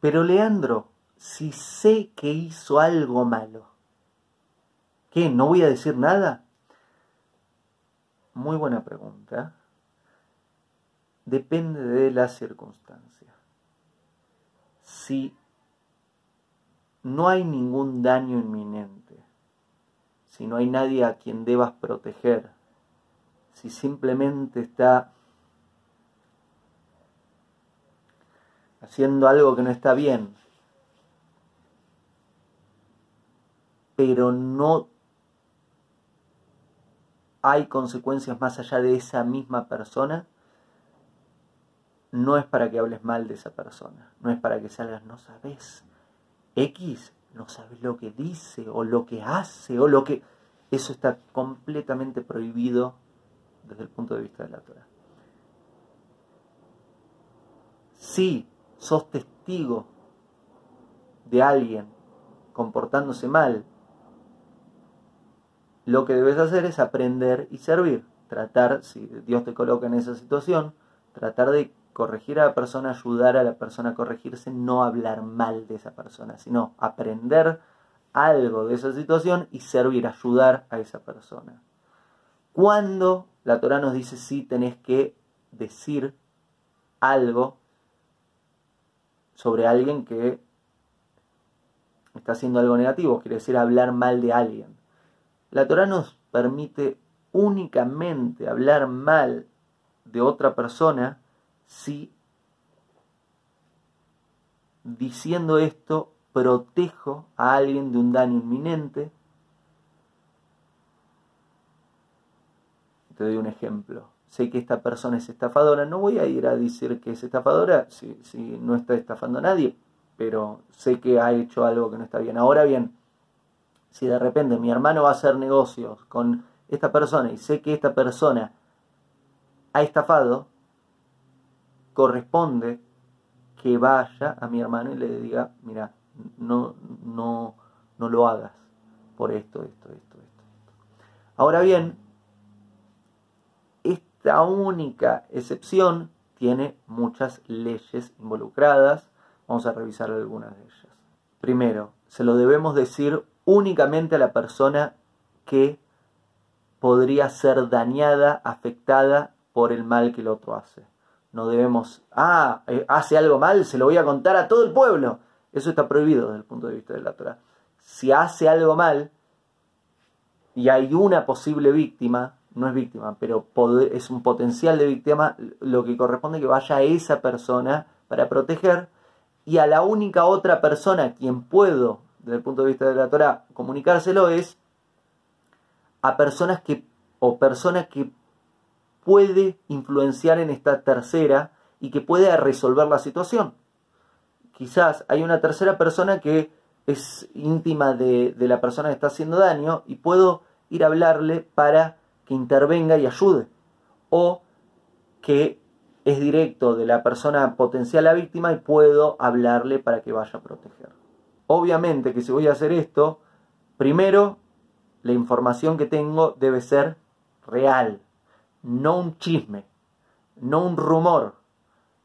Pero Leandro, si sé que hizo algo malo, ¿qué? ¿No voy a decir nada? Muy buena pregunta. Depende de la circunstancia. Si no hay ningún daño inminente, si no hay nadie a quien debas proteger, si simplemente está haciendo algo que no está bien, pero no hay consecuencias más allá de esa misma persona, no es para que hables mal de esa persona, no es para que salgas, no sabes, X, no sabes lo que dice o lo que hace o lo que... Eso está completamente prohibido desde el punto de vista de la Torah. Si sos testigo de alguien comportándose mal, lo que debes hacer es aprender y servir. Tratar, si Dios te coloca en esa situación, tratar de corregir a la persona, ayudar a la persona a corregirse, no hablar mal de esa persona, sino aprender algo de esa situación y servir, ayudar a esa persona. Cuando la Torah nos dice si tenés que decir algo sobre alguien que está haciendo algo negativo, quiere decir hablar mal de alguien. La Torah nos permite únicamente hablar mal de otra persona si diciendo esto protejo a alguien de un daño inminente. Te doy un ejemplo. Sé que esta persona es estafadora. No voy a ir a decir que es estafadora si, si no está estafando a nadie, pero sé que ha hecho algo que no está bien. Ahora bien, si de repente mi hermano va a hacer negocios con esta persona y sé que esta persona ha estafado, corresponde que vaya a mi hermano y le diga, mira, no, no, no lo hagas por esto, esto, esto, esto. Ahora bien, esta única excepción tiene muchas leyes involucradas. Vamos a revisar algunas de ellas. Primero, se lo debemos decir únicamente a la persona que podría ser dañada, afectada por el mal que el otro hace. No debemos, ah, eh, hace algo mal, se lo voy a contar a todo el pueblo. Eso está prohibido desde el punto de vista de la Torah. Si hace algo mal y hay una posible víctima, no es víctima, pero es un potencial de víctima, lo que corresponde es que vaya a esa persona para proteger y a la única otra persona a quien puedo, desde el punto de vista de la Torah, comunicárselo es a personas que o personas que puede influenciar en esta tercera y que puede resolver la situación. Quizás hay una tercera persona que es íntima de, la persona que está haciendo daño y puedo ir a hablarle para que intervenga y ayude. O que es directo de la persona potencial a víctima y puedo hablarle para que vaya a proteger. Obviamente que si voy a hacer esto, primero la información que tengo debe ser real, no un chisme, no un rumor,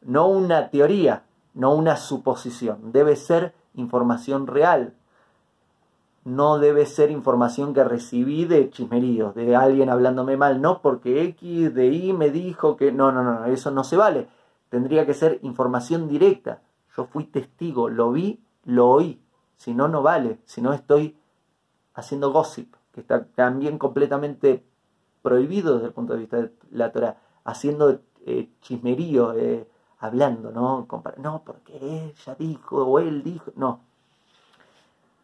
no una teoría, no una suposición. Debe ser información real. No debe ser información que recibí de chismeríos, de alguien hablándome mal, no porque X de Y me dijo que no, no, no, eso no se vale. Tendría que ser información directa. Yo fui testigo, lo vi, lo oí. Si no, no vale. Si no, estoy haciendo gossip, que está también completamente prohibido desde el punto de vista de la Torah, haciendo eh, chismerío, eh, hablando, ¿no? No, porque ella dijo o él dijo, no.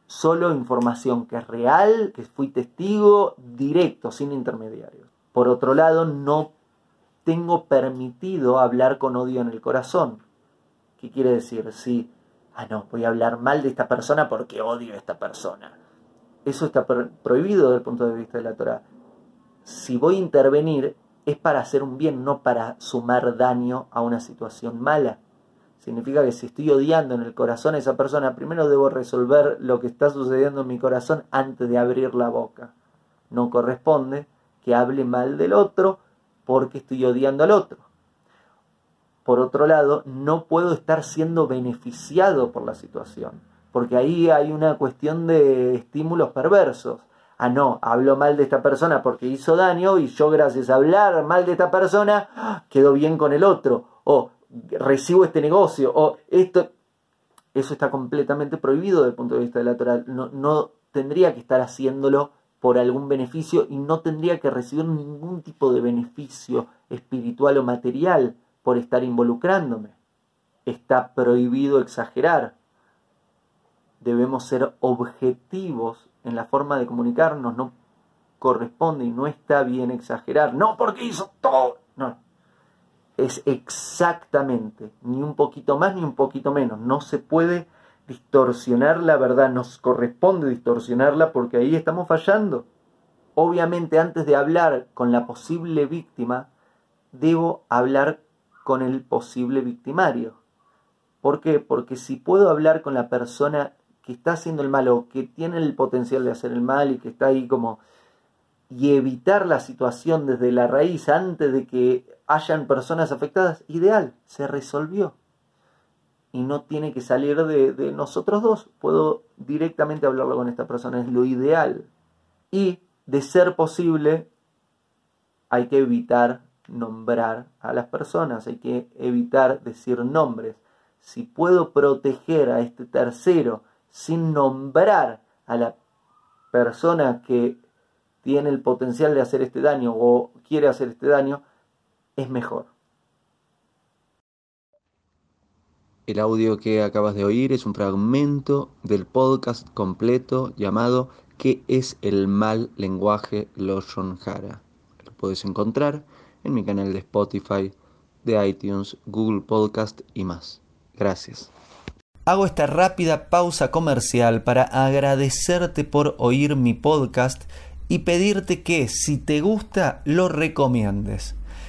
Solo información que es real, que fui testigo directo, sin intermediarios. Por otro lado, no tengo permitido hablar con odio en el corazón. ¿Qué quiere decir? Si, ah, no, voy a hablar mal de esta persona porque odio a esta persona. Eso está prohibido desde el punto de vista de la Torah si voy a intervenir es para hacer un bien, no para sumar daño a una situación mala. Significa que si estoy odiando en el corazón a esa persona, primero debo resolver lo que está sucediendo en mi corazón antes de abrir la boca. No corresponde que hable mal del otro porque estoy odiando al otro. por otro lado, no puedo estar siendo beneficiado por la situación, porque ahí hay una cuestión de estímulos perversos. Ah, no, hablo mal de esta persona porque hizo daño y yo gracias a hablar mal de esta persona quedo bien con el otro, o recibo este negocio, o esto, eso está completamente prohibido desde el punto de vista de la. No, no tendría que estar haciéndolo por algún beneficio y no tendría que recibir ningún tipo de beneficio espiritual o material por estar involucrándome. Está prohibido exagerar. Debemos ser objetivos en la forma de comunicarnos. No corresponde y no está bien exagerar. No porque hizo todo. Es exactamente, ni un poquito más ni un poquito menos. No se puede distorsionar la verdad, nos corresponde distorsionarla porque ahí estamos fallando. Obviamente antes de hablar con la posible víctima, debo hablar con el posible victimario. ¿Por qué? Porque si puedo hablar con la persona que está haciendo el mal o que tiene el potencial de hacer el mal y que está ahí como y evitar la situación desde la raíz antes de que hayan personas afectadas, ideal, se resolvió y no tiene que salir de, nosotros dos. Puedo directamente hablarlo con esta persona, es lo ideal. Y de ser posible, hay que evitar nombrar a las personas, hay que evitar decir nombres. Si puedo proteger a este tercero sin nombrar a la persona que tiene el potencial de hacer este daño o quiere hacer este daño, es mejor. El audio que acabas de oír es un fragmento del podcast completo llamado ¿Qué es el mal lenguaje Loshon Hara? Lo puedes encontrar en mi canal de Spotify, de iTunes, Google Podcast y más. Gracias. Hago esta rápida pausa comercial para agradecerte por oír mi podcast y pedirte que si te gusta lo recomiendes.